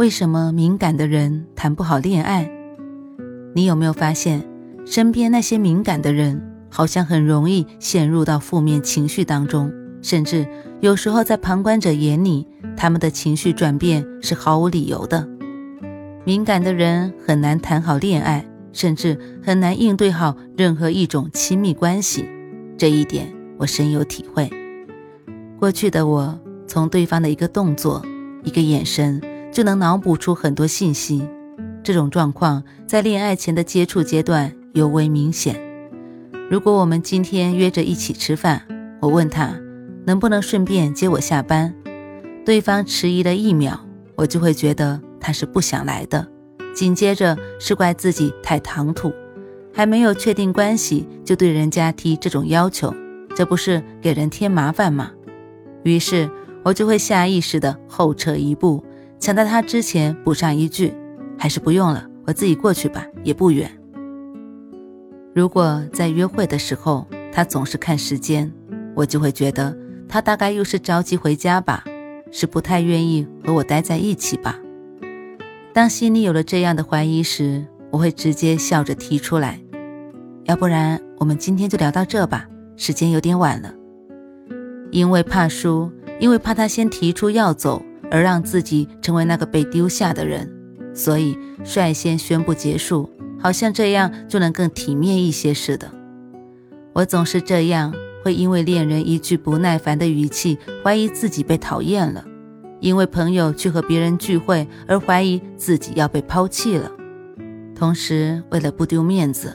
为什么敏感的人谈不好恋爱？你有没有发现，身边那些敏感的人，好像很容易陷入到负面情绪当中，甚至有时候在旁观者眼里，他们的情绪转变是毫无理由的。敏感的人很难谈好恋爱，甚至很难应对好任何一种亲密关系。这一点我深有体会。过去的我，从对方的一个动作、一个眼神。就能脑补出很多信息，这种状况在恋爱前的接触阶段尤为明显。如果我们今天约着一起吃饭，我问他能不能顺便接我下班，对方迟疑了一秒，我就会觉得他是不想来的，紧接着是怪自己太唐突，还没有确定关系就对人家提这种要求，这不是给人添麻烦吗？于是我就会下意识的后撤一步。抢在他之前补上一句：“还是不用了，我自己过去吧，也不远。”如果在约会的时候他总是看时间，我就会觉得他大概又是着急回家吧，是不太愿意和我待在一起吧。当心里有了这样的怀疑时，我会直接笑着提出来：“要不然我们今天就聊到这吧，时间有点晚了。”因为怕输，因为怕他先提出要走。而让自己成为那个被丢下的人，所以率先宣布结束，好像这样就能更体面一些似的。我总是这样，会因为恋人一句不耐烦的语气，怀疑自己被讨厌了；因为朋友去和别人聚会，而怀疑自己要被抛弃了。同时，为了不丢面子，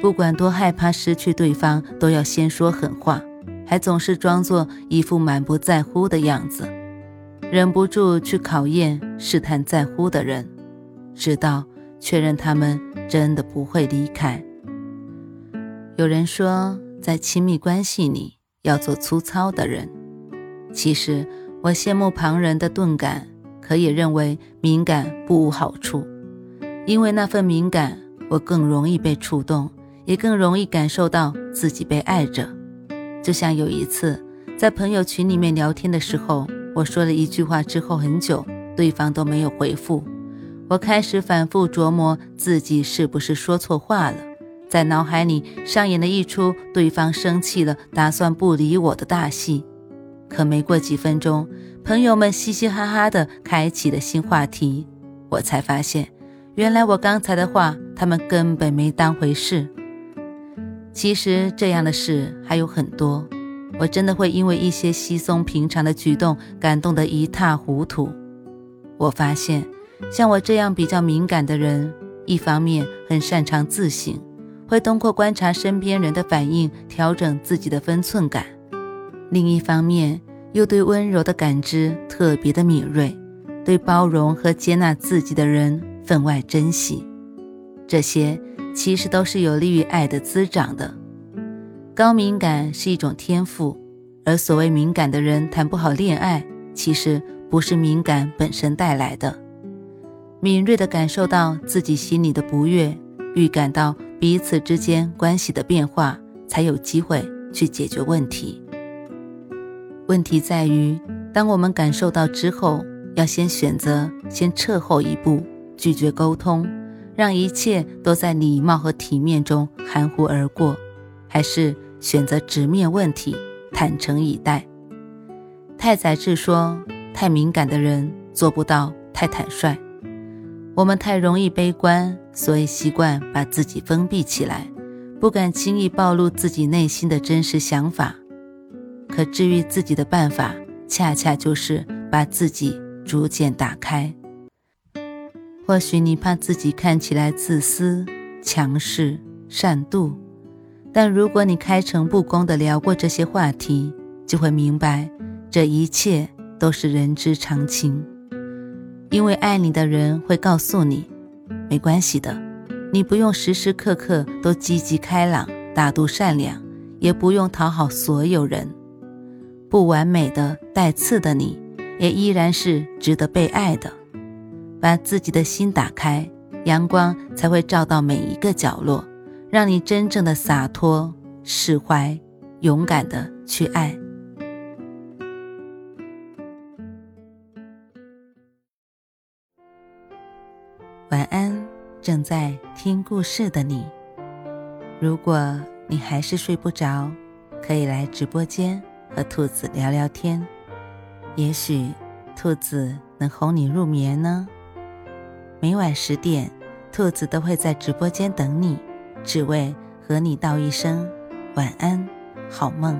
不管多害怕失去对方，都要先说狠话，还总是装作一副满不在乎的样子。忍不住去考验、试探在乎的人，直到确认他们真的不会离开。有人说，在亲密关系里要做粗糙的人。其实，我羡慕旁人的钝感，可也认为敏感不无好处。因为那份敏感，我更容易被触动，也更容易感受到自己被爱着。就像有一次在朋友群里面聊天的时候。我说了一句话之后，很久对方都没有回复。我开始反复琢磨自己是不是说错话了，在脑海里上演了一出对方生气了，打算不理我的大戏。可没过几分钟，朋友们嘻嘻哈哈的开启了新话题，我才发现，原来我刚才的话他们根本没当回事。其实这样的事还有很多。我真的会因为一些稀松平常的举动感动得一塌糊涂。我发现，像我这样比较敏感的人，一方面很擅长自省，会通过观察身边人的反应调整自己的分寸感；另一方面又对温柔的感知特别的敏锐，对包容和接纳自己的人分外珍惜。这些其实都是有利于爱的滋长的。高敏感是一种天赋，而所谓敏感的人谈不好恋爱，其实不是敏感本身带来的。敏锐地感受到自己心里的不悦，预感到彼此之间关系的变化，才有机会去解决问题。问题在于，当我们感受到之后，要先选择先撤后一步，拒绝沟通，让一切都在礼貌和体面中含糊而过，还是？选择直面问题，坦诚以待。太宰治说：“太敏感的人做不到太坦率。我们太容易悲观，所以习惯把自己封闭起来，不敢轻易暴露自己内心的真实想法。可治愈自己的办法，恰恰就是把自己逐渐打开。或许你怕自己看起来自私、强势、善妒。”但如果你开诚布公地聊过这些话题，就会明白，这一切都是人之常情。因为爱你的人会告诉你，没关系的，你不用时时刻刻都积极开朗、大度善良，也不用讨好所有人。不完美的、带刺的你，也依然是值得被爱的。把自己的心打开，阳光才会照到每一个角落，让你真正的洒脱、释怀、勇敢的去爱。晚安，正在听故事的你。如果你还是睡不着，可以来直播间和兔子聊聊天，也许兔子能哄你入眠呢。每晚十点，兔子都会在直播间等你，只为和你道一声晚安，好梦。